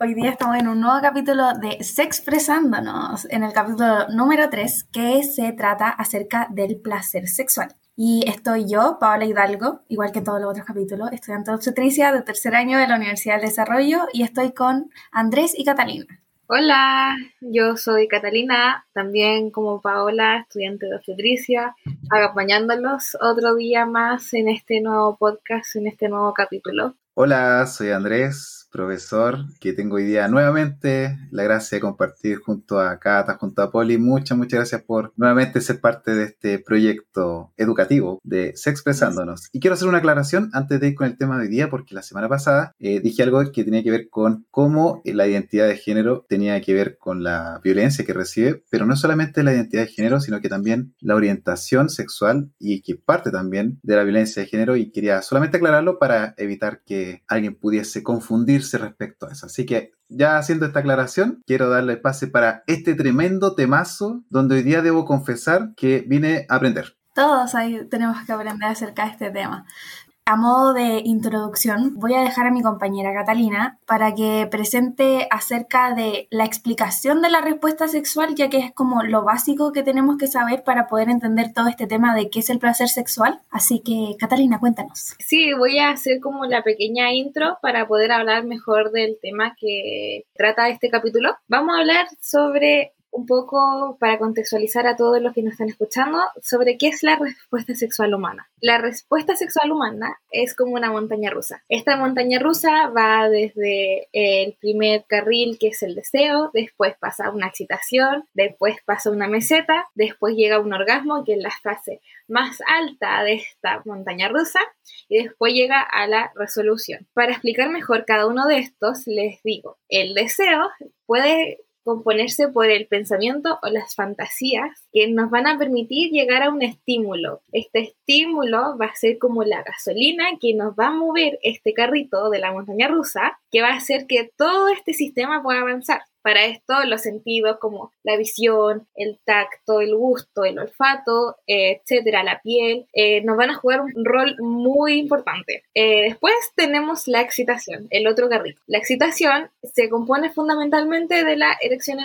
Hoy día estamos en un nuevo capítulo de Sexpresándonos, en el capítulo número 3, que se trata acerca del placer sexual. Y estoy yo, Paola Hidalgo, igual que todos los otros capítulos, estudiante de obstetricia de tercer año de la Universidad del Desarrollo, y estoy con Andrés y Catalina. Hola, yo soy Catalina, también como Paola, estudiante de obstetricia, acompañándolos otro día más en este nuevo podcast, en este nuevo capítulo. Hola, soy Andrés, profesor, que tengo hoy día nuevamente la gracia de compartir junto a Cata, junto a Poli. Muchas, muchas gracias por nuevamente ser parte de este proyecto educativo de Sexpresándonos. Y quiero hacer una aclaración antes de ir con el tema de hoy día, porque la semana pasada eh, dije algo que tenía que ver con cómo la identidad de género tenía que ver con la violencia que recibe, pero no solamente la identidad de género, sino que también la orientación sexual y que parte también de la violencia de género. Y quería solamente aclararlo para evitar que alguien pudiese respecto a eso. Así que ya haciendo esta aclaración, quiero darle espacio para este tremendo temazo donde hoy día debo confesar que vine a aprender. Todos ahí tenemos que aprender acerca de este tema a modo de introducción, voy a dejar a mi compañera Catalina para que presente acerca de la explicación de la respuesta sexual, ya que es como lo básico que tenemos que saber para poder entender todo este tema de qué es el placer sexual. Así que, Catalina, cuéntanos. Sí, voy a hacer como la pequeña intro para poder hablar mejor del tema que trata este capítulo. Vamos a hablar sobre un poco para contextualizar a todos los que nos están escuchando sobre qué es la respuesta sexual humana. La respuesta sexual humana es como una montaña rusa. Esta montaña rusa va desde el primer carril que es el deseo, después pasa una excitación, después pasa una meseta, después llega un orgasmo que es la fase más alta de esta montaña rusa y después llega a la resolución. Para explicar mejor cada uno de estos les digo, el deseo puede componerse por el pensamiento o las fantasías que nos van a permitir llegar a un estímulo. Este estímulo va a ser como la gasolina que nos va a mover este carrito de la montaña rusa, que va a hacer que todo este sistema pueda avanzar. Para esto los sentidos como la visión, el tacto, el gusto, el olfato, etcétera, la piel, eh, nos van a jugar un rol muy importante. Eh, después tenemos la excitación, el otro carrito. La excitación se compone fundamentalmente de la erección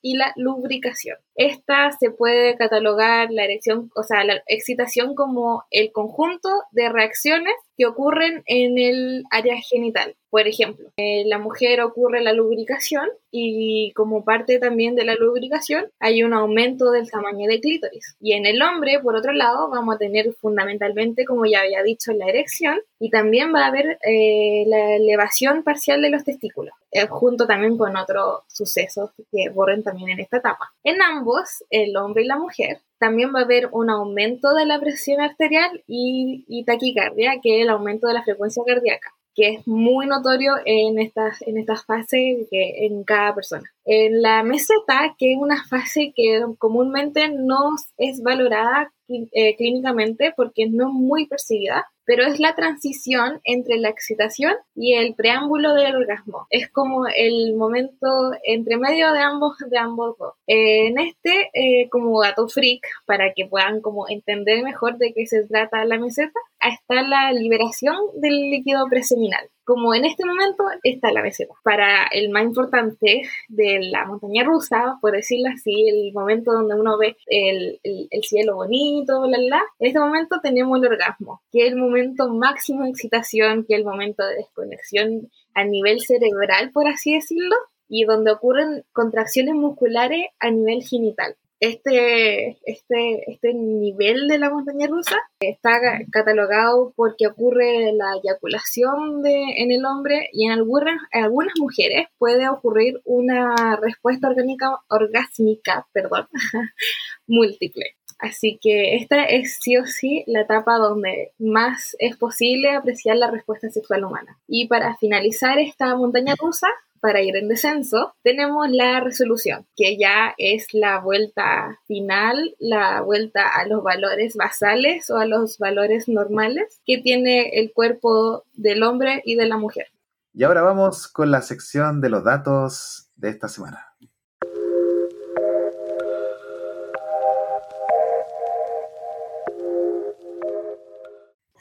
y la lubricación. Esta se puede catalogar la erección, o sea, la excitación como el conjunto de reacciones que ocurren en el área genital. Por ejemplo, en la mujer ocurre la lubricación y como parte también de la lubricación hay un aumento del tamaño del clítoris. Y en el hombre, por otro lado, vamos a tener fundamentalmente, como ya había dicho, la erección y también va a haber eh, la elevación parcial de los testículos, eh, junto también con otros sucesos que ocurren también en esta etapa. En ambos, el hombre y la mujer, también va a haber un aumento de la presión arterial y, taquicardia, que es el aumento de la frecuencia cardíaca que es muy notorio en estas, en estas fases que, en cada persona. En la meseta, que es una fase que comúnmente no es valorada eh, clínicamente porque no es muy percibida, pero es la transición entre la excitación y el preámbulo del orgasmo. Es como el momento entre medio de ambos, de ambos dos. en este, eh, como gato freak, para que puedan como entender mejor de qué se trata la meseta, está la liberación del líquido preseminal como en este momento está la meseta. Para el más importante de la montaña rusa, por decirlo así, el momento donde uno ve el, el, cielo bonito, la, la, en este momento tenemos el orgasmo, que es el momento máximo de excitación, que es el momento de desconexión a nivel cerebral, por así decirlo, y donde ocurren contracciones musculares a nivel genital este, este, este nivel de la montaña rusa está catalogado porque ocurre la eyaculación de, en el hombre y en algunas, algunas mujeres puede ocurrir una respuesta orgánica, orgásmica perdón, múltiple. Así que esta es sí o sí la etapa donde más es posible apreciar la respuesta sexual humana. Y para finalizar esta montaña rusa, para ir en descenso, tenemos la resolución, que ya es la vuelta final, la vuelta a los valores basales o a los valores normales que tiene el cuerpo del hombre y de la mujer. Y ahora vamos con la sección de los datos de esta semana.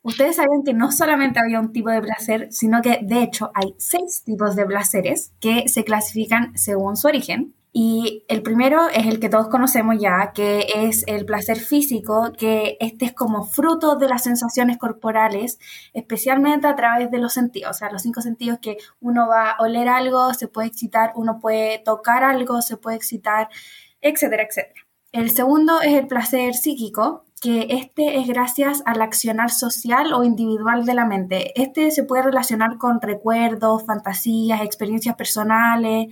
Ustedes saben que no solamente había un tipo de placer, sino que de hecho hay seis tipos de placeres que se clasifican según su origen. Y el primero es el que todos conocemos ya, que es el placer físico, que este es como fruto de las sensaciones corporales, especialmente a través de los sentidos, o sea, los cinco sentidos que uno va a oler algo, se puede excitar, uno puede tocar algo, se puede excitar, etcétera, etcétera. El segundo es el placer psíquico, que este es gracias al accionar social o individual de la mente. Este se puede relacionar con recuerdos, fantasías, experiencias personales,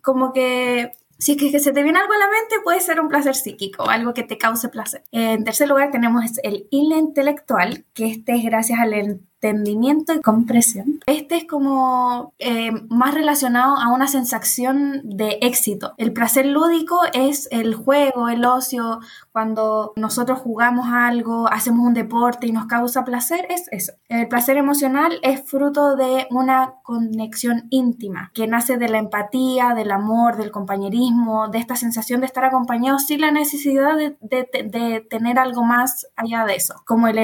como que si es que se te viene algo a la mente, puede ser un placer psíquico, algo que te cause placer. En tercer lugar tenemos el intelectual, que este es gracias al entendimiento y compresión. Este es como eh, más relacionado a una sensación de éxito. El placer lúdico es el juego, el ocio, cuando nosotros jugamos algo, hacemos un deporte y nos causa placer, es eso. El placer emocional es fruto de una conexión íntima que nace de la empatía, del amor, del compañerismo, de esta sensación de estar acompañado sin la necesidad de, de tener algo más allá de eso, como el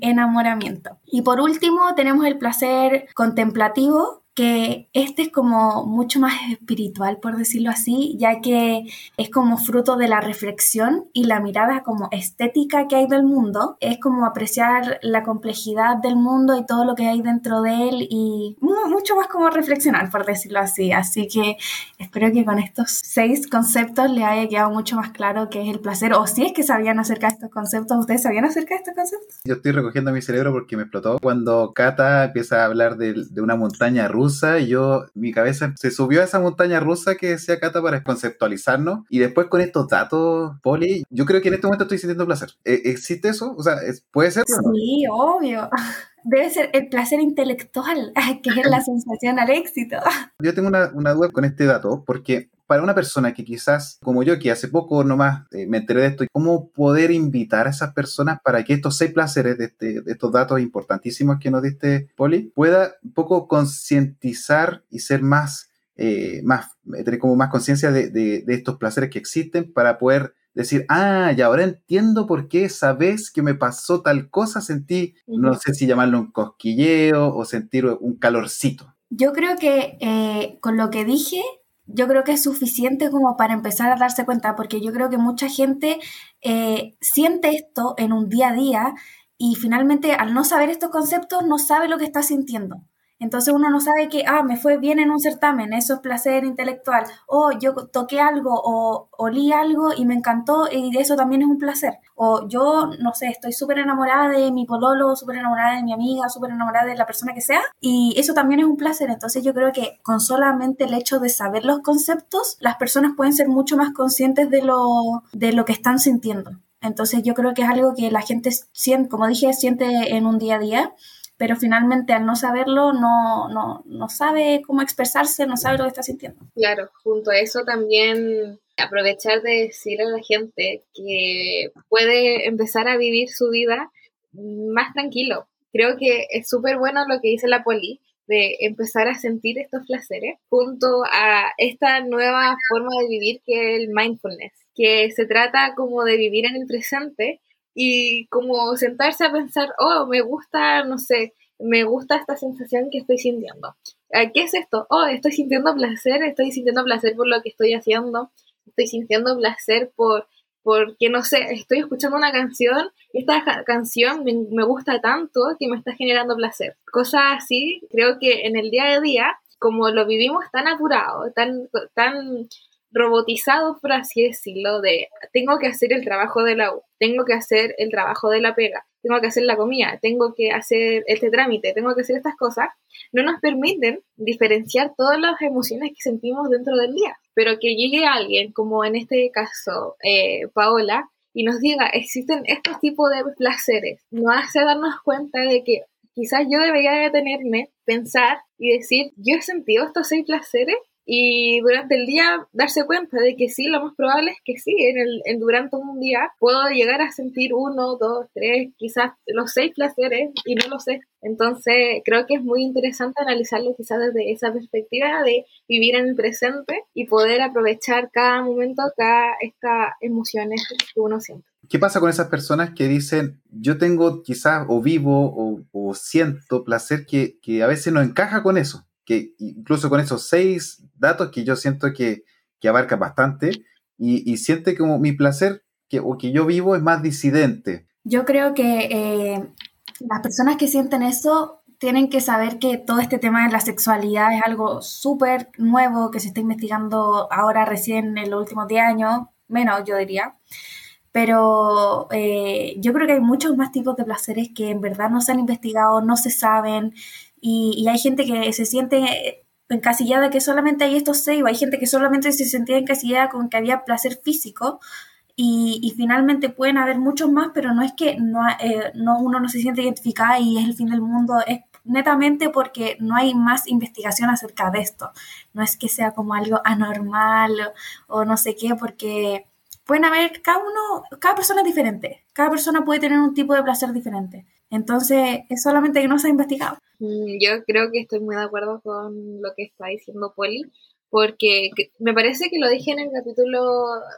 enamoramiento. Y por último, tenemos el placer contemplativo, que este es como mucho más espiritual, por decirlo así, ya que es como fruto de la reflexión y la mirada como estética que hay del mundo. Es como apreciar la complejidad del mundo y todo lo que hay dentro de él y mucho más como reflexionar, por decirlo así. Así que espero que con estos seis conceptos le haya quedado mucho más claro qué es el placer, o si es que sabían acerca de estos conceptos, ¿ustedes sabían acerca de estos conceptos? Yo estoy recogiendo mi cerebro porque me explotó cuando Kata empieza a hablar de, de una montaña rusa rusa y yo, mi cabeza se subió a esa montaña rusa que decía Cata para conceptualizarnos y después con estos datos, Poli, yo creo que en este momento estoy sintiendo placer. ¿E-, ¿Existe eso? O sea, ¿puede ser? Sí, obvio debe ser el placer intelectual, que es la sensación al éxito. Yo tengo una, una, duda con este dato, porque para una persona que quizás, como yo, que hace poco nomás eh, me enteré de esto, ¿cómo poder invitar a esas personas para que estos seis placeres de, este, de estos datos importantísimos que nos diste, Poli, pueda un poco concientizar y ser más, eh, más, tener como más conciencia de, de, de estos placeres que existen para poder decir, ah, y ahora entiendo por qué esa vez que me pasó tal cosa sentí, no sé si llamarlo un cosquilleo o sentir un calorcito. Yo creo que eh, con lo que dije, yo creo que es suficiente como para empezar a darse cuenta, porque yo creo que mucha gente eh, siente esto en un día a día y finalmente al no saber estos conceptos no sabe lo que está sintiendo. Entonces uno no sabe que, ah, me fue bien en un certamen, eso es placer intelectual, o yo toqué algo o olí algo y me encantó y eso también es un placer. O yo, no sé, estoy súper enamorada de mi pololo, súper enamorada de mi amiga, súper enamorada de la persona que sea y eso también es un placer. Entonces yo creo que con solamente el hecho de saber los conceptos, las personas pueden ser mucho más conscientes de lo, de lo que están sintiendo. Entonces yo creo que es algo que la gente, siente, como dije, siente en un día a día pero finalmente al no saberlo no, no, no sabe cómo expresarse, no sabe lo que está sintiendo. Claro, junto a eso también aprovechar de decir a la gente que puede empezar a vivir su vida más tranquilo. Creo que es súper bueno lo que dice la poli, de empezar a sentir estos placeres junto a esta nueva forma de vivir que es el mindfulness, que se trata como de vivir en el presente y como sentarse a pensar, oh, me gusta, no sé, me gusta esta sensación que estoy sintiendo. ¿Qué es esto? Oh, estoy sintiendo placer, estoy sintiendo placer por lo que estoy haciendo, estoy sintiendo placer por, porque, no sé, estoy escuchando una canción y esta canción me, me gusta tanto que me está generando placer. Cosas así, creo que en el día a día, como lo vivimos tan apurado, tan, tan robotizado, por así decirlo, de tengo que hacer el trabajo de la U, tengo que hacer el trabajo de la pega, tengo que hacer la comida, tengo que hacer este trámite, tengo que hacer estas cosas, no nos permiten diferenciar todas las emociones que sentimos dentro del día. Pero que llegue alguien, como en este caso eh, Paola, y nos diga, existen estos tipos de placeres, nos hace darnos cuenta de que quizás yo debería detenerme, pensar y decir, yo he sentido estos seis placeres y durante el día darse cuenta de que sí, lo más probable es que sí, en el, en durante un día puedo llegar a sentir uno, dos, tres, quizás los seis placeres y no lo sé. Entonces creo que es muy interesante analizarlo quizás desde esa perspectiva de vivir en el presente y poder aprovechar cada momento, cada estas emociones que uno siente. ¿qué pasa con esas personas que dicen, yo tengo quizás o vivo o, siento placer que, a veces no encaja con eso? Que incluso con esos seis datos que yo siento que, que abarca bastante y, siente como mi placer que, o que yo vivo es más disidente. Yo creo que eh, las personas que sienten eso tienen que saber que todo este tema de la sexualidad es algo súper nuevo que se está investigando ahora recién en los últimos 10 años, menos yo diría. Pero eh, yo creo que hay muchos más tipos de placeres que en verdad no se han investigado, no se saben, y, hay gente que se siente encasillada que solamente hay estos seis, o hay gente que solamente se sentía encasillada con que había placer físico, y, finalmente pueden haber muchos más, pero no es que no, eh, no, uno no se siente identificada y es el fin del mundo, es netamente porque no hay más investigación acerca de esto. No es que sea como algo anormal o, no sé qué, porque pueden haber, cada uno, cada persona es diferente, cada persona puede tener un tipo de placer diferente. Entonces, es solamente que no se ha investigado. Mm, yo creo que estoy muy de acuerdo con lo que está diciendo Poli, porque me parece que lo dije en el capítulo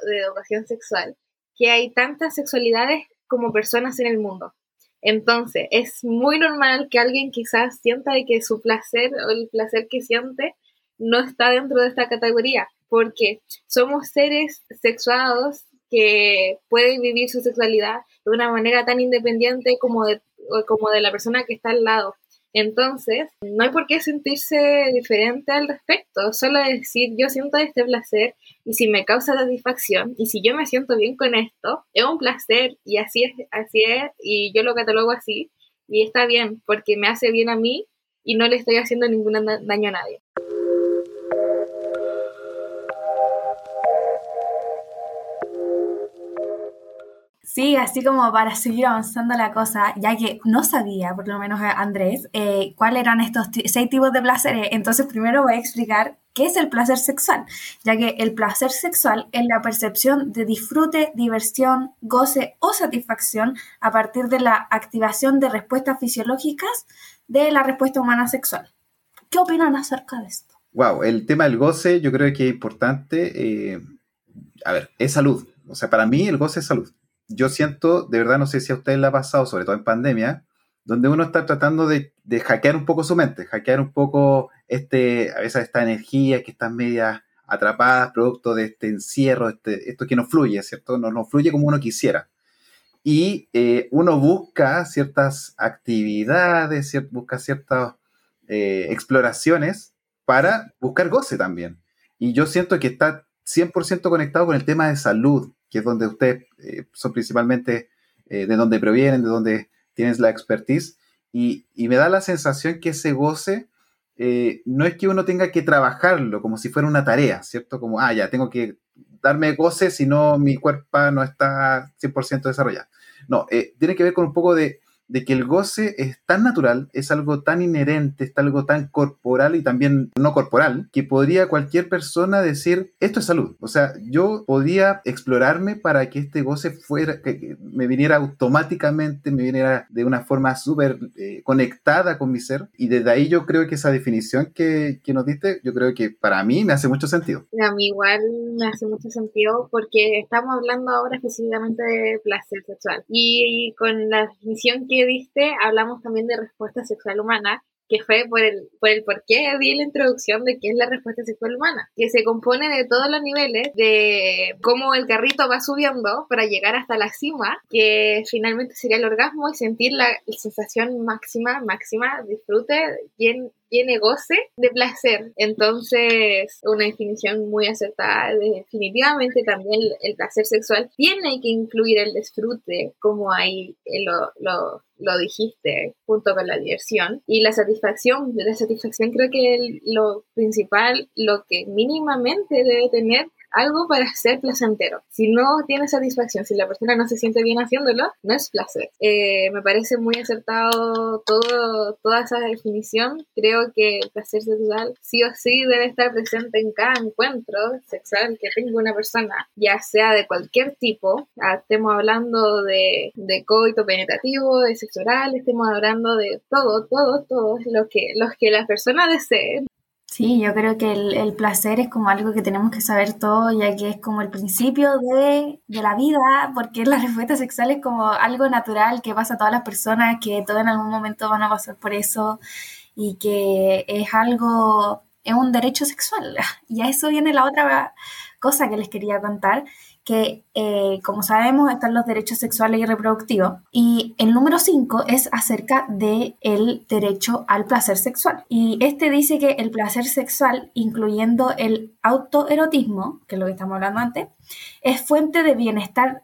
de educación sexual, que hay tantas sexualidades como personas en el mundo. Entonces, es muy normal que alguien quizás sienta de que su placer o el placer que siente no está dentro de esta categoría, porque somos seres sexuados que pueden vivir su sexualidad de una manera tan independiente como de, como de la persona que está al lado. Entonces, no hay por qué sentirse diferente al respecto, solo decir yo siento este placer y si me causa satisfacción y si yo me siento bien con esto, es un placer y así es, así es y yo lo catalogo así y está bien porque me hace bien a mí y no le estoy haciendo ningún daño a nadie. Sí, así como para seguir avanzando la cosa, ya que no sabía, por lo menos eh, Andrés, eh, cuáles eran estos seis tipos de placeres, entonces primero voy a explicar qué es el placer sexual, ya que el placer sexual es la percepción de disfrute, diversión, goce o satisfacción a partir de la activación de respuestas fisiológicas de la respuesta humana sexual. ¿Qué opinan acerca de esto? Wow, el tema del goce yo creo que es importante. Eh, a ver, es salud. O sea, para mí el goce es salud yo siento, de verdad, no sé si a ustedes le ha pasado, sobre todo en pandemia, donde uno está tratando de, hackear un poco su mente, hackear un poco este, a veces esta energía que están media atrapadas, producto de este encierro, este, esto que no fluye, ¿cierto? No, no fluye como uno quisiera. Y eh, uno busca ciertas actividades, busca ciertas eh, exploraciones para buscar goce también. Y yo siento que está 100% conectado con el tema de salud, que es donde ustedes eh, son principalmente eh, de donde provienen, de donde tienes la expertise, y, me da la sensación que ese goce eh, no es que uno tenga que trabajarlo como si fuera una tarea, ¿cierto? Como, ah, ya, tengo que darme goce si no mi cuerpo no está 100% desarrollado. No, tiene que ver con un poco de de que el goce es tan natural, es algo tan inherente, es algo tan corporal y también no corporal, que podría cualquier persona decir, esto es salud. O sea, yo podía explorarme para que este goce fuera, que me viniera automáticamente, me viniera de una forma súper eh, conectada con mi ser. Y desde ahí yo creo que esa definición que, que nos diste, yo creo que para mí me hace mucho sentido. A mí igual me hace mucho sentido porque estamos hablando ahora específicamente de placer sexual. Y, y con la definición que viste, hablamos también de respuesta sexual humana, que fue por el, por el por qué di la introducción de qué es la respuesta sexual humana, que se compone de todos los niveles, de cómo el carrito va subiendo para llegar hasta la cima, que finalmente sería el orgasmo y sentir la, sensación máxima, máxima, disfrute, bien, tiene goce de placer. Entonces, una definición muy acertada. Definitivamente también el placer sexual tiene que incluir el disfrute, como ahí lo, lo, lo dijiste, junto con la diversión. Y la satisfacción, la satisfacción creo que lo principal, lo que mínimamente debe tener algo para ser placentero. Si no tiene satisfacción, si la persona no se siente bien haciéndolo, no es placer. Eh, me parece muy acertado todo, toda esa definición. Creo que el placer sexual sí o sí debe estar presente en cada encuentro sexual que tenga una persona, ya sea de cualquier tipo. Ah, estemos hablando de, de coito penetrativo, de sexual, estemos hablando de todo, todo, todo lo que, los que la persona desee Sí, yo creo que el, placer es como algo que tenemos que saber todo, ya que es como el principio de, de, la vida, porque la respuesta sexual es como algo natural que pasa a todas las personas, que todos en algún momento van a pasar por eso y que es algo, es un derecho sexual. Y a eso viene la otra cosa que les quería contar, que, eh, como sabemos, están los derechos sexuales y reproductivos. Y el número 5 es acerca del el derecho al placer sexual. Y este dice que el placer sexual, incluyendo el autoerotismo, que es lo que estamos hablando antes, es fuente de bienestar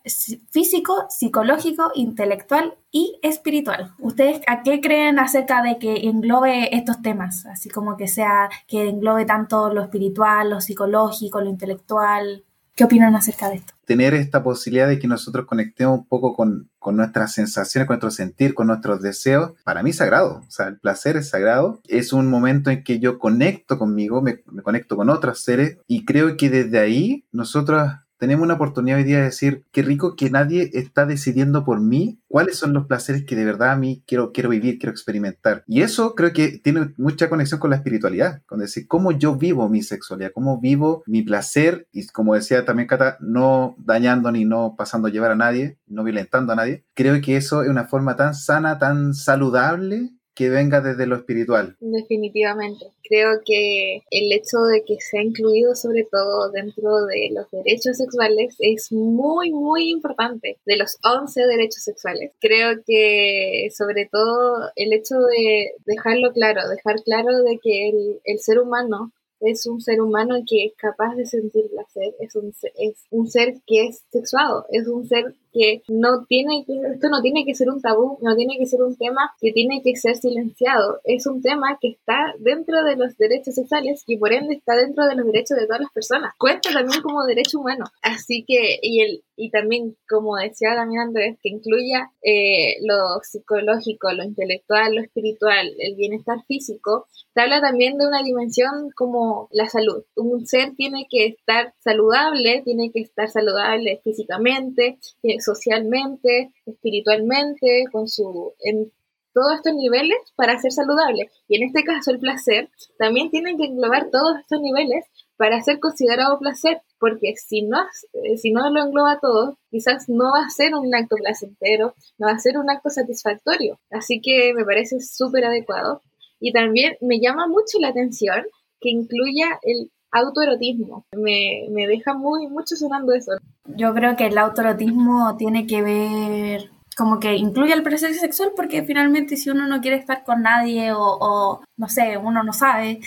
físico, psicológico, intelectual y espiritual. ¿Ustedes a qué creen acerca de que englobe estos temas? Así como que sea, que englobe tanto lo espiritual, lo psicológico, lo intelectual. ¿Qué opinan acerca de esto? Tener esta posibilidad de que nosotros conectemos un poco con, nuestras sensaciones, con nuestro sentir, con nuestros deseos, para mí es sagrado. O sea, el placer es sagrado. Es un momento en que yo conecto conmigo, me, me conecto con otros seres y creo que desde ahí nosotros tenemos una oportunidad hoy día de decir, qué rico que nadie está decidiendo por mí cuáles son los placeres que de verdad a mí quiero, quiero vivir, quiero experimentar. Y eso creo que tiene mucha conexión con la espiritualidad, con decir cómo yo vivo mi sexualidad, cómo vivo mi placer y como decía también Cata, no dañando ni no pasando a llevar a nadie, no violentando a nadie. Creo que eso es una forma tan sana, tan saludable que venga desde lo espiritual. Definitivamente. Creo que el hecho de que sea incluido sobre todo dentro de los derechos sexuales es muy, muy importante. De los 11 derechos sexuales. Creo que sobre todo el hecho de dejarlo claro, dejar claro de que el, ser humano es un ser humano que es capaz de sentir placer, es un, es un ser que es sexuado, es un ser que no tiene que, esto no tiene que ser un tabú, no tiene que ser un tema que tiene que ser silenciado, es un tema que está dentro de los derechos sexuales y por ende está dentro de los derechos de todas las personas. Cuenta también como derecho humano. Así que, y el, y también, como decía también Andrés, que incluya eh, lo psicológico, lo intelectual, lo espiritual, el bienestar físico, te habla también de una dimensión como la salud. Un ser tiene que estar saludable, tiene que estar saludable físicamente, socialmente, espiritualmente, con su, en todos estos niveles para ser saludable. Y en este caso el placer también tiene que englobar todos estos niveles para ser considerado placer, porque si no, eh, si no lo engloba todo, quizás no va a ser un acto placentero, no va a ser un acto satisfactorio. Así que me parece súper adecuado. Y también me llama mucho la atención que incluya el autoerotismo. Me, me deja muy, mucho sonando eso. Yo creo que el autoerotismo tiene que ver como que incluye el placer sexual porque finalmente si uno no quiere estar con nadie o, no sé, uno no sabe,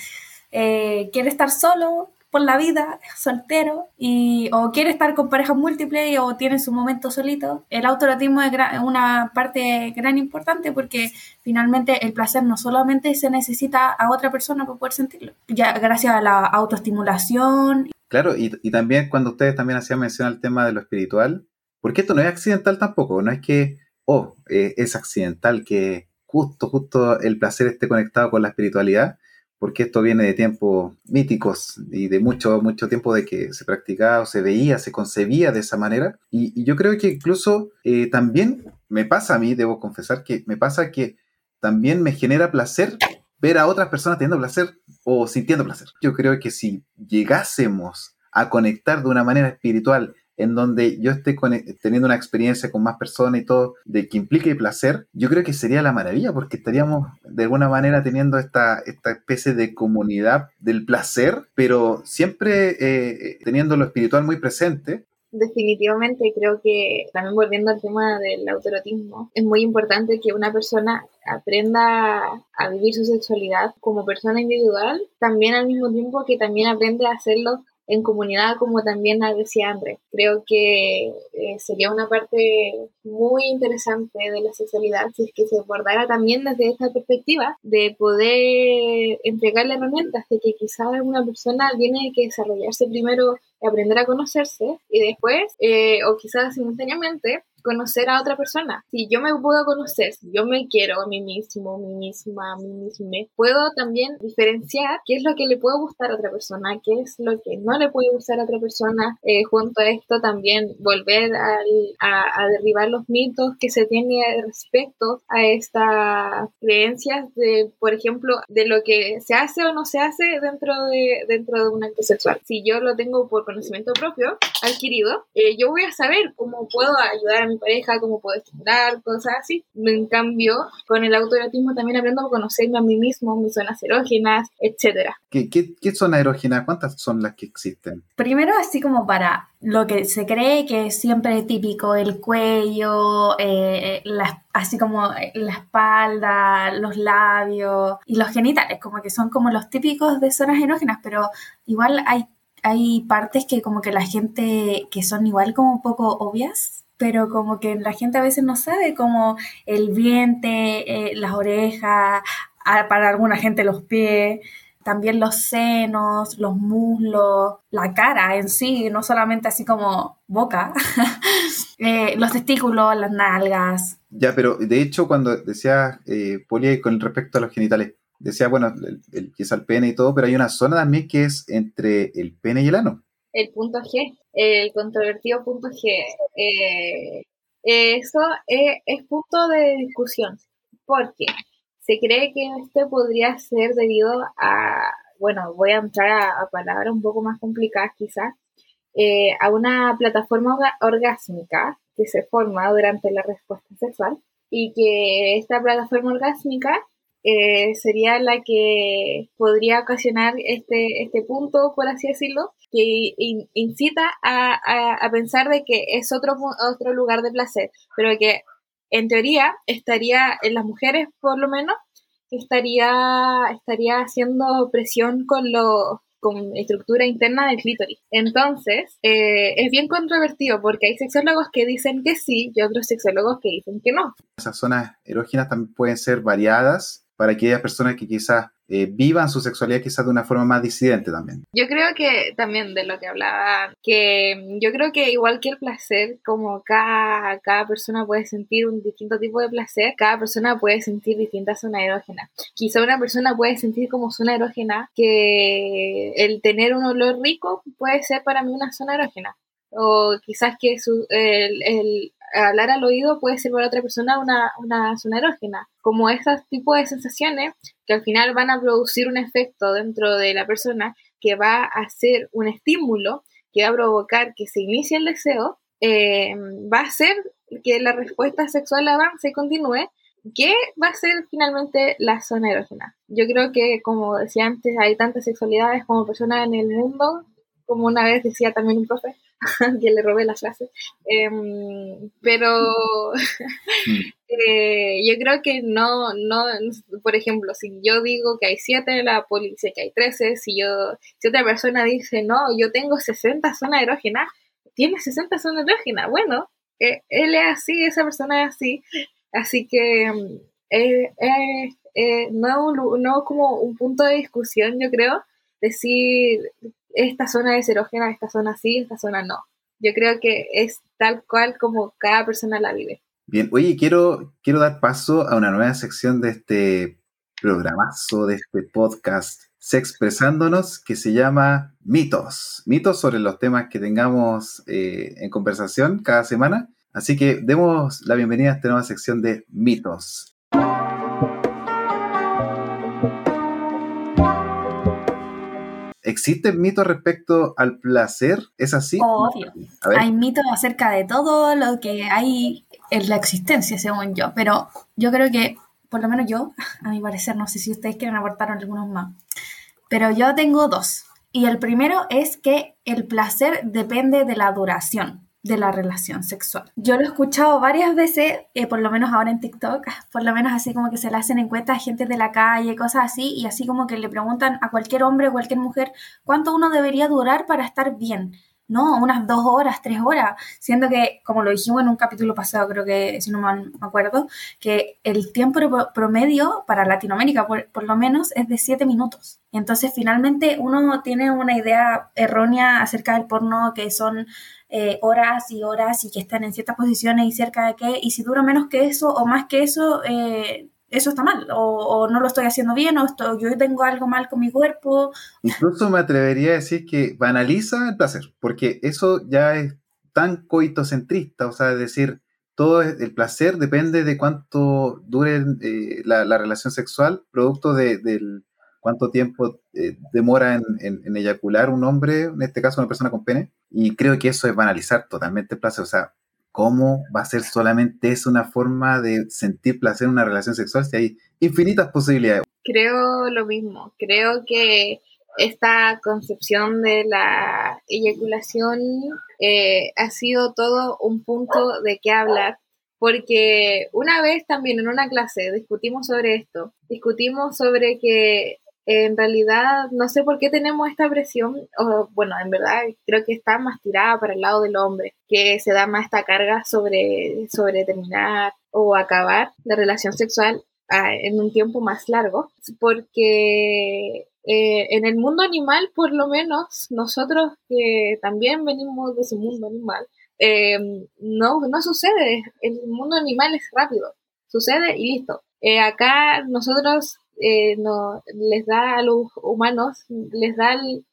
eh, quiere estar solo, por la vida, soltero, y, o quiere estar con parejas múltiples o tiene su momento solito, el autoerotismo es una parte gran importante porque finalmente el placer no solamente se necesita a otra persona para poder sentirlo, ya gracias a la autoestimulación. Claro, y, y también cuando ustedes también hacían mención al tema de lo espiritual, porque esto no es accidental tampoco, no es que, oh, eh, es accidental que justo, justo el placer esté conectado con la espiritualidad, porque esto viene de tiempos míticos y de mucho, mucho tiempo de que se practicaba o se veía, se concebía de esa manera. Y, yo creo que incluso eh, también me pasa a mí, debo confesar que me pasa que también me genera placer ver a otras personas teniendo placer o sintiendo placer. Yo creo que si llegásemos a conectar de una manera espiritual en donde yo esté teniendo una experiencia con más personas y todo, de que implique placer, yo creo que sería la maravilla, porque estaríamos de alguna manera teniendo esta, esta especie de comunidad del placer, pero siempre eh, teniendo lo espiritual muy presente, definitivamente creo que también volviendo al tema del autorotismo, es muy importante que una persona aprenda a vivir su sexualidad como persona individual, también al mismo tiempo que también aprende a hacerlo en comunidad, como también decía Andrés. Creo que eh, sería una parte muy interesante de la sexualidad si es que se abordara también desde esta perspectiva de poder entregarle herramientas de que quizás una persona tiene que desarrollarse primero aprender a conocerse y después, eh, o quizás simultáneamente, conocer a otra persona. Si yo me puedo conocer, si yo me quiero a mí mismo, a mí misma, a mí misma, puedo también diferenciar qué es lo que le puede gustar a otra persona, qué es lo que no le puede gustar a otra persona. Eh, junto a esto también volver a, a, derribar los mitos que se tiene respecto a estas creencias de, por ejemplo, de lo que se hace o no se hace dentro de, dentro de un acto sexual. Si yo lo tengo por conocimiento propio, adquirido, eh, yo voy a saber cómo puedo ayudar a mi pareja, cómo puedo estimular, cosas así. En cambio, con el autoerotismo también aprendo a conocerme a mí mismo, mis zonas erógenas, etcétera. ¿Qué, qué, qué zonas erógenas? ¿Cuántas son las que existen? Primero, así como para lo que se cree que es siempre típico, el cuello, eh, así como la espalda, los labios y los genitales, como que son como los típicos de zonas erógenas, pero igual hay, hay partes que como que la gente, que son igual como un poco obvias, pero como que la gente a veces no sabe, como el vientre, eh, las orejas, para alguna gente los pies también los senos, los muslos, la cara en sí, no solamente así como boca, eh, los testículos, las nalgas. Ya, pero de hecho cuando decía eh, Poli con respecto a los genitales, decía, bueno, el, quizá el pene y todo, pero hay una zona también que es entre el pene y el ano. El punto G, el controvertido punto G. Eh, eso es, es punto de discusión. ¿Por qué? Se cree que este podría ser debido a, bueno, voy a entrar a, palabras un poco más complicadas quizás, eh, a una plataforma orgásmica que se forma durante la respuesta sexual y que esta plataforma orgásmica eh, sería la que podría ocasionar este, este punto, por así decirlo, que incita a, a, pensar de que es otro, otro lugar de placer, pero que en teoría estaría, en las mujeres por lo menos, estaría, estaría haciendo presión con lo con estructura interna del clítoris. Entonces, eh, es bien controvertido porque hay sexólogos que dicen que sí y otros sexólogos que dicen que no. Esas zonas erógenas también pueden ser variadas para aquellas personas que quizás eh, vivan su sexualidad quizás de una forma más disidente también. Yo creo que también de lo que hablaba, que yo creo que igual que el placer, como cada, cada persona puede sentir un distinto tipo de placer, cada persona puede sentir distintas zonas erógenas. Quizá una persona puede sentir como zona erógena que el tener un olor rico puede ser para mí una zona erógena o quizás que su, el, el, hablar al oído puede ser para otra persona una, una zona erógena. Como esos tipos de sensaciones que al final van a producir un efecto dentro de la persona que va a ser un estímulo, que va a provocar que se inicie el deseo, eh, va a hacer que la respuesta sexual avance y continúe, que va a ser finalmente la zona erógena. Yo creo que, como decía antes, hay tantas sexualidades como personas en el mundo, como una vez decía también un profe, que le robé las clases. Em, pero mm. eh, yo creo que no, no, por ejemplo, si yo digo que hay siete, la policía que hay 13, si yo, si otra persona dice, no, yo tengo 60 zonas erógenas, tiene 60 zonas erógenas, bueno, eh, él es así, esa persona es así, así que em, eh, no, no como un punto de discusión, yo creo, decir esta zona es erógena, esta zona sí, esta zona no. Yo creo que es tal cual como cada persona la vive. Bien, oye, quiero, quiero dar paso a una nueva sección de este programazo, de este podcast Sexpresándonos, que se llama Mitos. Mitos sobre los temas que tengamos eh, en conversación cada semana. Así que demos la bienvenida a esta nueva sección de Mitos. ¿Existen mitos respecto al placer? ¿Es así? Obvio. Hay mitos acerca de todo lo que hay en la existencia, según yo. Pero yo creo que, por lo menos yo, a mi parecer, no sé si ustedes quieren aportar algunos más. Pero yo tengo dos. Y el primero es que el placer depende de la duración de la relación sexual. Yo lo he escuchado varias veces, eh, por lo menos ahora en TikTok, por lo menos así como que se le hacen encuestas a gente de la calle, cosas así, y así como que le preguntan a cualquier hombre o cualquier mujer cuánto uno debería durar para estar bien. No, unas dos horas, tres horas, siendo que, como lo dijimos en un capítulo pasado, creo que, si no me acuerdo, que el tiempo promedio para Latinoamérica, por, por lo menos, es de siete minutos. Entonces, finalmente, uno tiene una idea errónea acerca del porno, que son eh, horas y horas y que están en ciertas posiciones y cerca de qué, y si dura menos que eso o más que eso, eh, eso está mal, o, no lo estoy haciendo bien, o yo tengo algo mal con mi cuerpo. Incluso me atrevería a decir que banaliza el placer, porque eso ya es tan coitocentrista, o sea, es decir, todo el placer depende de cuánto dure eh, la, relación sexual, producto de, del cuánto tiempo eh, demora en, eyacular un hombre, en este caso una persona con pene, y creo que eso es banalizar totalmente el placer, o sea, ¿cómo va a ser solamente eso una forma de sentir placer en una relación sexual si hay infinitas posibilidades? Creo lo mismo, creo que esta concepción de la eyaculación eh, ha sido todo un punto de qué hablar, porque una vez también en una clase discutimos sobre esto, discutimos sobre que en realidad no sé por qué tenemos esta presión, o bueno, en verdad creo que está más tirada para el lado del hombre, que se da más esta carga sobre, sobre terminar o acabar la relación sexual ah, en un tiempo más largo, porque eh, en el mundo animal, por lo menos, nosotros que también venimos de ese mundo animal, eh, no, no sucede. El mundo animal es rápido. Sucede y listo. Eh, acá nosotros no, les da a los humanos, les da el,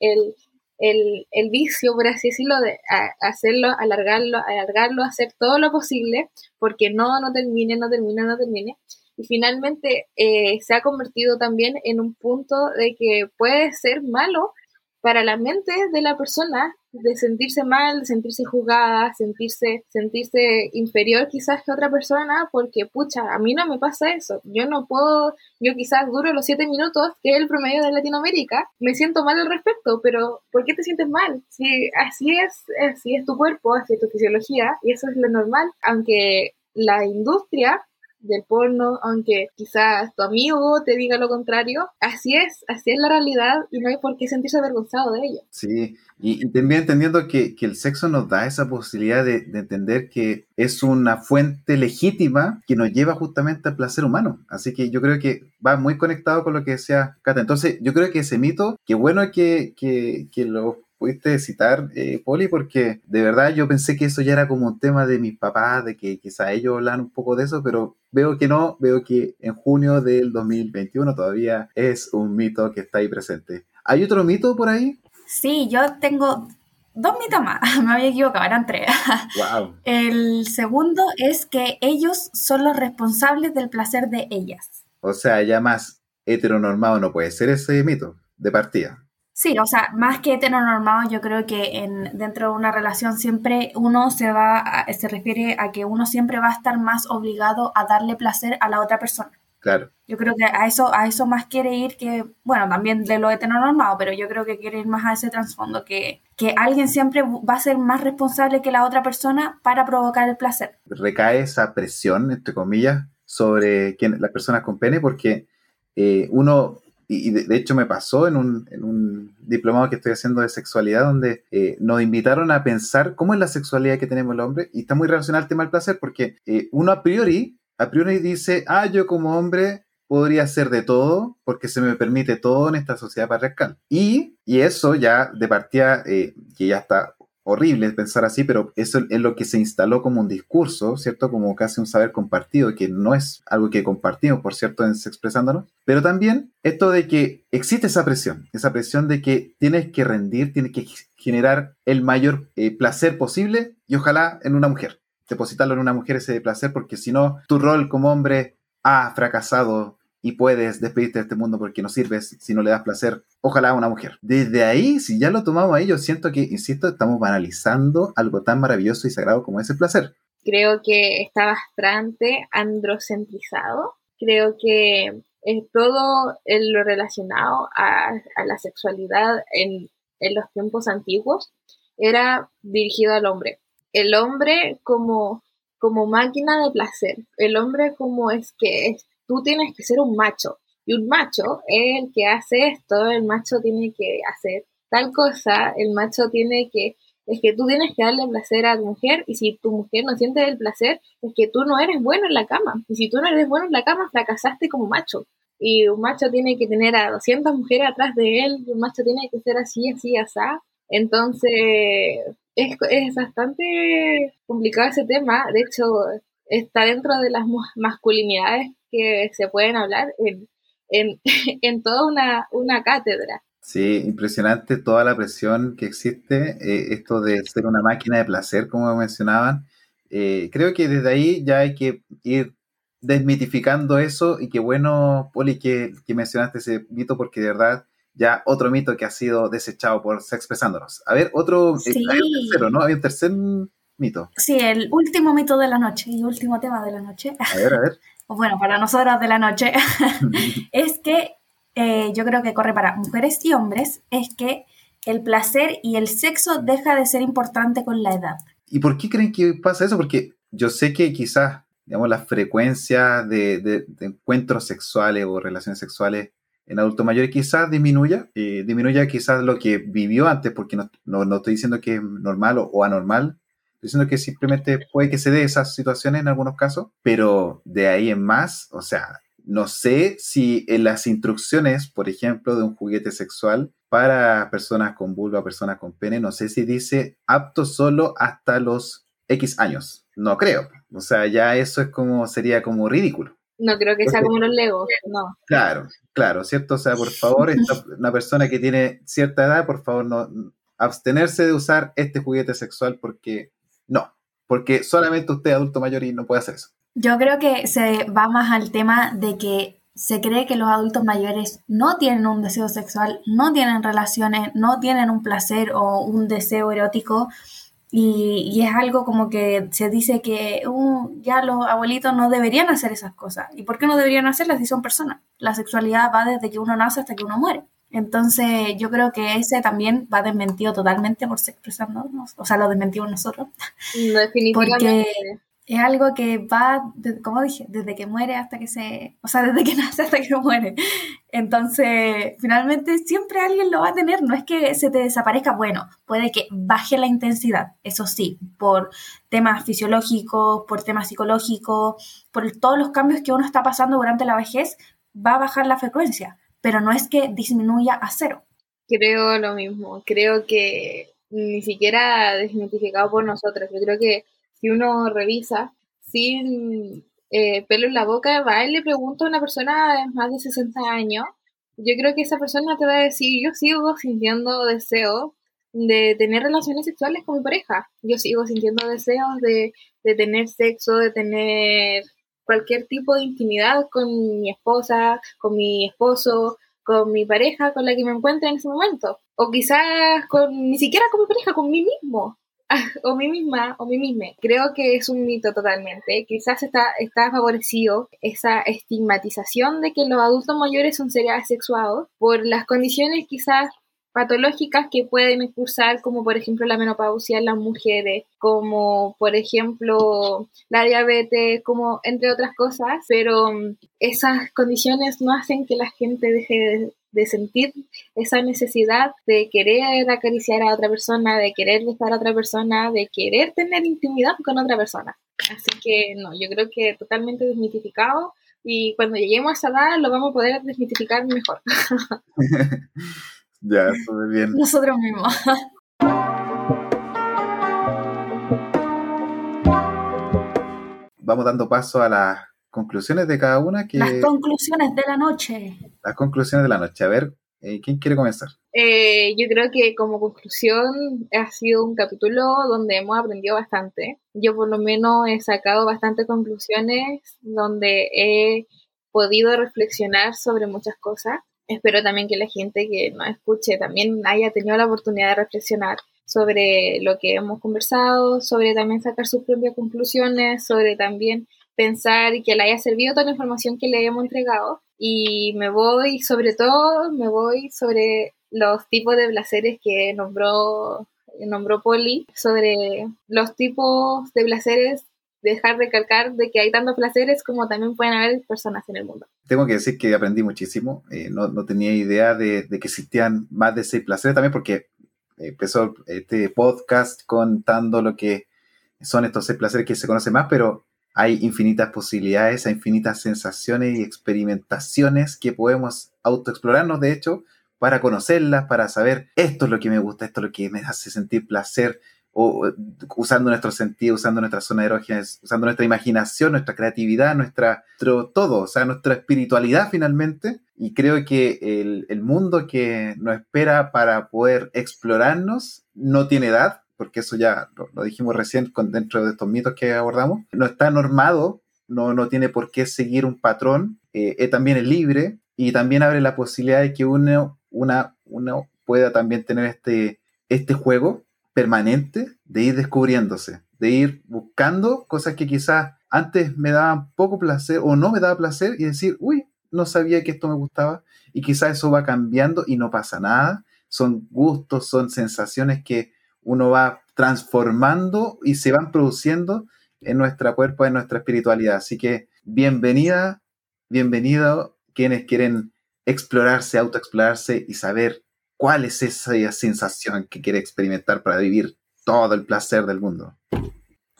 el, el, vicio, por así decirlo, de hacerlo, alargarlo, alargarlo, hacer todo lo posible, porque no, no termine, no termine, no termine. Y finalmente eh, se ha convertido también en un punto de que puede ser malo para la mente de la persona de sentirse mal, de sentirse juzgada, sentirse, sentirse inferior quizás que otra persona, porque pucha, a mí no me pasa eso. Yo no puedo, yo quizás duro los siete minutos, que es el promedio de Latinoamérica, me siento mal al respecto, pero ¿por qué te sientes mal? Si así es, así es tu cuerpo, así es tu fisiología, y eso es lo normal, aunque la industria del porno, aunque quizás tu amigo te diga lo contrario, así es, así es la realidad y no hay por qué sentirse avergonzado de ello. Sí, y, también entendiendo que, el sexo nos da esa posibilidad de, entender que es una fuente legítima que nos lleva justamente al placer humano. Así que yo creo que va muy conectado con lo que decía Cata. Entonces, yo creo que ese mito, qué bueno que, que, que lo pudiste citar, eh, Poli, porque de verdad yo pensé que eso ya era como un tema de mis papás, de que quizá ellos hablan un poco de eso, pero veo que no, veo que en junio del 2021 todavía es un mito que está ahí presente. ¿Hay otro mito por ahí? Sí, yo tengo dos mitos más, me había equivocado, eran tres. Wow. El segundo es que ellos son los responsables del placer de ellas. O sea, ya más heteronormado no puede ser ese mito de partida. Sí, o sea, más que heteronormado, yo creo que en, dentro de una relación siempre uno se va, se refiere a que uno siempre va a estar más obligado a darle placer a la otra persona. Claro. Yo creo que a eso, a eso más quiere ir que, bueno, también de lo heteronormado, pero yo creo que quiere ir más a ese trasfondo, que, que alguien siempre va a ser más responsable que la otra persona para provocar el placer. Recae esa presión, entre comillas, sobre las personas con pene, porque eh, uno y, de, hecho me pasó en un, en un, diplomado que estoy haciendo de sexualidad donde eh, nos invitaron a pensar cómo es la sexualidad que tenemos el hombre y está muy relacionado al tema del placer porque eh, uno a priori, a priori dice, ah, yo como hombre podría ser de todo porque se me permite todo en esta sociedad patriarcal. Y, y eso ya de partida, eh, que ya está horrible pensar así, pero eso es lo que se instaló como un discurso, ¿cierto? Como casi un saber compartido, que no es algo que compartimos, por cierto, en expresándonos, pero también esto de que existe esa presión, esa presión de que tienes que rendir, tienes que generar el mayor eh, placer posible y ojalá en una mujer, depositarlo en una mujer ese placer, porque si no, tu rol como hombre ha fracasado y puedes despedirte de este mundo porque no sirves si no le das placer, ojalá a una mujer. Desde ahí, si ya lo tomamos ahí, yo siento que, insisto, estamos banalizando algo tan maravilloso y sagrado como es el placer. Creo que está bastante androcentrizado. Creo que es todo lo relacionado a, la sexualidad en, en los tiempos antiguos era dirigido al hombre. El hombre como como máquina de placer, el hombre como es que tú tienes que ser un macho. Y un macho es el que hace esto, el macho tiene que hacer tal cosa, el macho tiene que, es que tú tienes que darle placer a tu mujer y si tu mujer no siente el placer, es que tú no eres bueno en la cama. Y si tú no eres bueno en la cama, fracasaste como macho. Y un macho tiene que tener a 200 mujeres atrás de él, un macho tiene que ser así, así, así. Entonces, es, es bastante complicado ese tema. De hecho, está dentro de las masculinidades que se pueden hablar en, en, en toda una, una cátedra. Sí, impresionante toda la presión que existe, eh, esto de ser una máquina de placer, como mencionaban. Eh, creo que desde ahí ya hay que ir desmitificando eso y qué bueno, Poli, que, que, mencionaste ese mito porque de verdad ya otro mito que ha sido desechado por Expresándonos. A ver, otro, eh, sí. hay un tercero, ¿no? Hay un tercer mito. Sí, el último mito de la noche y último tema de la noche. A ver, a ver. bueno, para nosotros de la noche, es que eh, yo creo que corre para mujeres y hombres, es que el placer y el sexo deja de ser importante con la edad. ¿Y por qué creen que pasa eso? Porque yo sé que quizás, digamos, la frecuencia de, de, de encuentros sexuales o relaciones sexuales en adultos mayores quizás disminuya, eh, disminuya quizás lo que vivió antes, porque no, no, no estoy diciendo que es normal o, o, anormal, diciendo que simplemente puede que se dé esas situaciones en algunos casos, pero de ahí en más, o sea, no sé si en las instrucciones, por ejemplo, de un juguete sexual para personas con vulva, personas con pene, no sé si dice apto solo hasta los X años. No creo. O sea, ya eso es como, sería como ridículo. No creo que sea como los legos, no. Claro, claro, ¿cierto? O sea, por favor, esta, una persona que tiene cierta edad, por favor, no abstenerse de usar este juguete sexual porque no, porque solamente usted adulto mayor y no puede hacer eso. Yo creo que se va más al tema de que se cree que los adultos mayores no tienen un deseo sexual, no tienen relaciones, no tienen un placer o un deseo erótico. Y, y es algo como que se dice que uh, ya los abuelitos no deberían hacer esas cosas. ¿Y por qué no deberían hacerlas si son personas? La sexualidad va desde que uno nace hasta que uno muere. Entonces, yo creo que ese también va desmentido totalmente por expresarnos, o sea, lo desmentimos nosotros. Definitivamente. Porque es algo que va, como dije, desde que muere hasta que se, o sea, desde que nace hasta que muere. Entonces, finalmente siempre alguien lo va a tener, no es que se te desaparezca, bueno, puede que baje la intensidad, eso sí, por temas fisiológicos, por temas psicológicos, por todos los cambios que uno está pasando durante la vejez, va a bajar la frecuencia, pero no es que disminuya a cero. Creo lo mismo, creo que ni siquiera desmitificado por nosotros, yo creo que si uno revisa sin eh, pelo en la boca, va y le pregunta a una persona de más de 60 años, yo creo que esa persona te va a decir, yo sigo sintiendo deseo de tener relaciones sexuales con mi pareja, yo sigo sintiendo deseos de, de tener sexo, de tener cualquier tipo de intimidad con mi esposa, con mi esposo, con mi pareja, con la que me encuentre en ese momento. O quizás con, ni siquiera con mi pareja, con mí mismo. o mí misma o mí misma. Creo que es un mito totalmente. Quizás está, está favorecido esa estigmatización de que los adultos mayores son seres asexuados por las condiciones quizás patológicas que pueden cursar, como por ejemplo la menopausia en las mujeres, como por ejemplo la diabetes, como entre otras cosas, pero mm, esas condiciones no hacen que la gente deje de, de sentir esa necesidad de querer acariciar a otra persona, de querer besar a otra persona, de querer tener intimidad con otra persona. Así que no, yo creo que totalmente desmitificado y cuando lleguemos a esa edad lo vamos a poder desmitificar mejor. ya, bien. Nosotros mismos. Vamos dando paso a la conclusiones de cada una. Que... Las conclusiones de la noche. Las conclusiones de la noche. A ver, eh, ¿quién quiere comenzar? Eh, yo creo que como conclusión ha sido un capítulo donde hemos aprendido bastante. Yo por lo menos he sacado bastantes conclusiones donde he podido reflexionar sobre muchas cosas. Espero también que la gente que nos escuche también haya tenido la oportunidad de reflexionar sobre lo que hemos conversado, sobre también sacar sus propias conclusiones, sobre también pensar que le haya servido toda la información que le hemos entregado. Y me voy, sobre todo, me voy sobre los tipos de placeres que nombró, nombró Poli, sobre los tipos de placeres, dejar de calcar de que hay tantos placeres como también pueden haber personas en el mundo. Tengo que decir que aprendí muchísimo, eh, no, no, tenía idea de, de, que existían más de seis placeres también porque empezó este podcast contando lo que son estos seis placeres que se conocen más, pero hay infinitas posibilidades, hay infinitas sensaciones y experimentaciones que podemos autoexplorarnos, de hecho, para conocerlas, para saber esto es lo que me gusta, esto es lo que me hace sentir placer, o usando nuestro sentido, usando nuestra zona erógena, usando nuestra imaginación, nuestra creatividad, nuestra todo, o sea, nuestra espiritualidad finalmente. Y creo que el, el mundo que nos espera para poder explorarnos no tiene edad, porque eso ya lo, dijimos recién con, dentro de estos mitos que abordamos, no está normado, no, no tiene por qué seguir un patrón, eh, también es libre y también abre la posibilidad de que uno, una, uno pueda también tener este, este juego permanente de ir descubriéndose, de ir buscando cosas que quizás antes me daban poco placer o no me daba placer y decir, uy, no sabía que esto me gustaba y quizás eso va cambiando y no pasa nada. Son gustos, son sensaciones que uno va transformando y se van produciendo en nuestro cuerpo, en nuestra espiritualidad. Así que bienvenida, bienvenido quienes quieren explorarse, autoexplorarse y saber cuál es esa sensación que quiere experimentar para vivir todo el placer del mundo.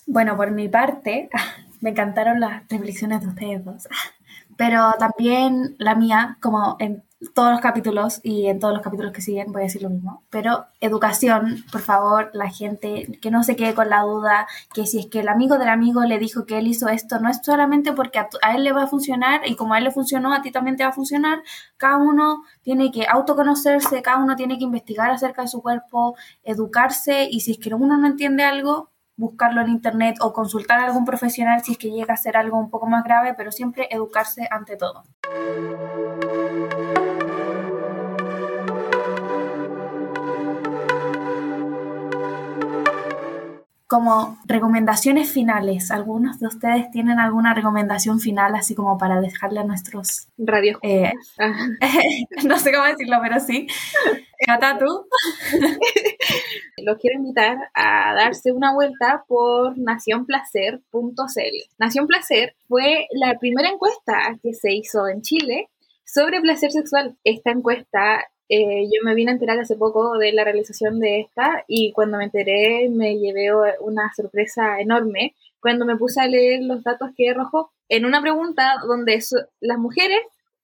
Bueno, por mi parte, me encantaron las reflexiones de ustedes dos, pero también la mía, como en todos los capítulos y en todos los capítulos que siguen voy a decir lo mismo. Pero educación, por favor, la gente que no se quede con la duda que si es que el amigo del amigo le dijo que él hizo esto, no es solamente porque a, él le va a funcionar y como a él le funcionó, a ti también te va a funcionar. Cada uno tiene que autoconocerse, cada uno tiene que investigar acerca de su cuerpo, educarse y si es que uno no entiende algo, buscarlo en internet o consultar a algún profesional si es que llega a ser algo un poco más grave, pero siempre educarse ante todo. Como recomendaciones finales. ¿Algunos de ustedes tienen alguna recomendación final así como para dejarle a nuestros... radios? Eh, no sé cómo decirlo, pero sí. Gata, tú. Los quiero invitar a darse una vuelta por nacionplacer.cl. Nación Placer fue la primera encuesta que se hizo en Chile sobre placer sexual. Esta encuesta eh, yo me vine a enterar hace poco de la realización de esta y cuando me enteré me llevé una sorpresa enorme. Cuando me puse a leer los datos que arrojó en una pregunta donde las mujeres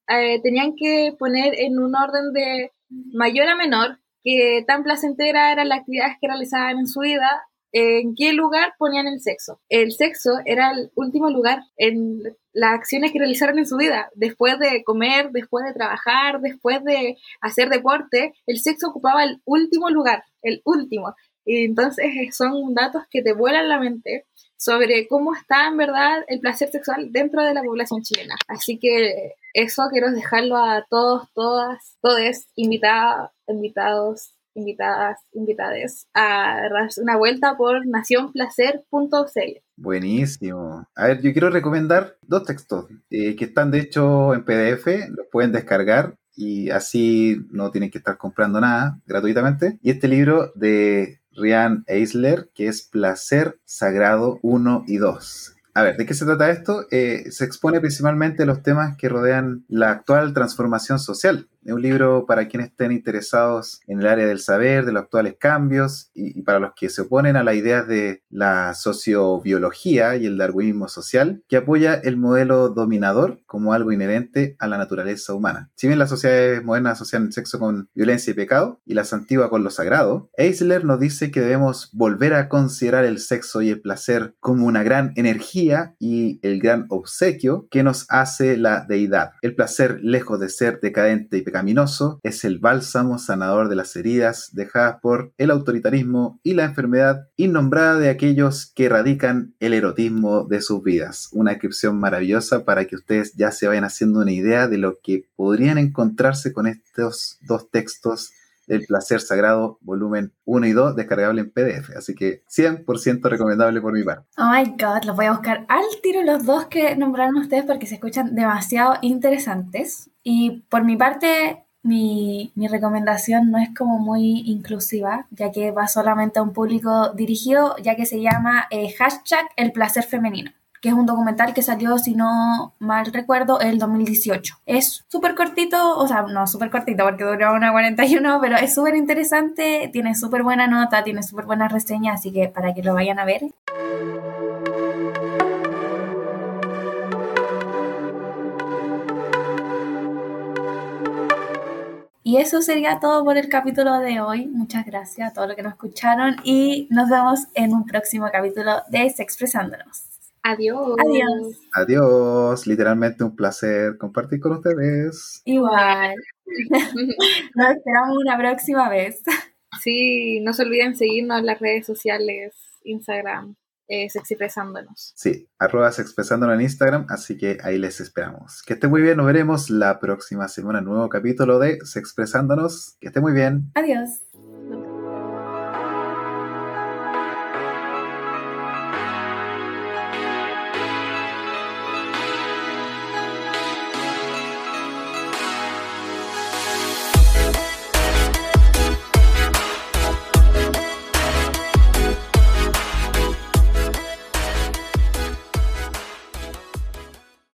eh, tenían que poner en un orden de mayor a menor que tan placentera eran las actividades que realizaban en su vida en qué lugar ponían el sexo. El sexo era el último lugar en las acciones que realizaron en su vida. Después de comer, después de trabajar, después de hacer deporte, el sexo ocupaba el último lugar, el último. Y entonces son datos que te vuelan la mente sobre cómo está en verdad el placer sexual dentro de la población chilena. Así que eso quiero dejarlo a todos, todas, todes, invitados, invitados, invitadas, invitades a darse una vuelta por nacionplacer.cl. Buenísimo. A ver, yo quiero recomendar dos textos eh, que están de hecho en PDF, los pueden descargar y así no tienen que estar comprando nada gratuitamente. Y este libro de Ryan Eisler, que es Placer Sagrado 1 y 2. A ver, ¿de qué se trata esto? Eh, se expone principalmente los temas que rodean la actual transformación social es un libro para quienes estén interesados en el área del saber, de los actuales cambios y, para los que se oponen a la idea de la sociobiología y el darwinismo social, que apoya el modelo dominador como algo inherente a la naturaleza humana. Si bien las sociedades modernas asocian el sexo con violencia y pecado y las antiguas con lo sagrado, Eisler nos dice que debemos volver a considerar el sexo y el placer como una gran energía y el gran obsequio que nos hace la deidad. El placer, lejos de ser decadente y pecado, es el bálsamo sanador de las heridas dejadas por el autoritarismo y la enfermedad innombrada de aquellos que erradican el erotismo de sus vidas. Una descripción maravillosa para que ustedes ya se vayan haciendo una idea de lo que podrían encontrarse con estos dos textos del placer sagrado, volumen 1 y 2, descargable en PDF. Así que 100% recomendable por mi parte. Oh my god, los voy a buscar al tiro los dos que nombraron ustedes porque se escuchan demasiado interesantes. Y por mi parte, mi, recomendación no es como muy inclusiva, ya que va solamente a un público dirigido, ya que se llama eh, hashtag el placer femenino que es un documental que salió, si no mal recuerdo, el 2018. Es súper cortito, o sea, no súper cortito porque dura una 41, pero es súper interesante, tiene súper buena nota, tiene súper buena reseña, así que para que lo vayan a ver. Y eso sería todo por el capítulo de hoy. Muchas gracias a todos los que nos escucharon y nos vemos en un próximo capítulo de Expresándonos. Adiós. Adiós. Adiós. Literalmente un placer compartir con ustedes. Igual. Nos esperamos una próxima vez. Sí, no se olviden seguirnos en las redes sociales, Instagram, eh, Sexpresándonos. Sí, arroba Sexpresándonos en Instagram, así que ahí les esperamos. Que esté muy bien, nos veremos la próxima semana, nuevo capítulo de Sexpresándonos. Que esté muy bien. Adiós.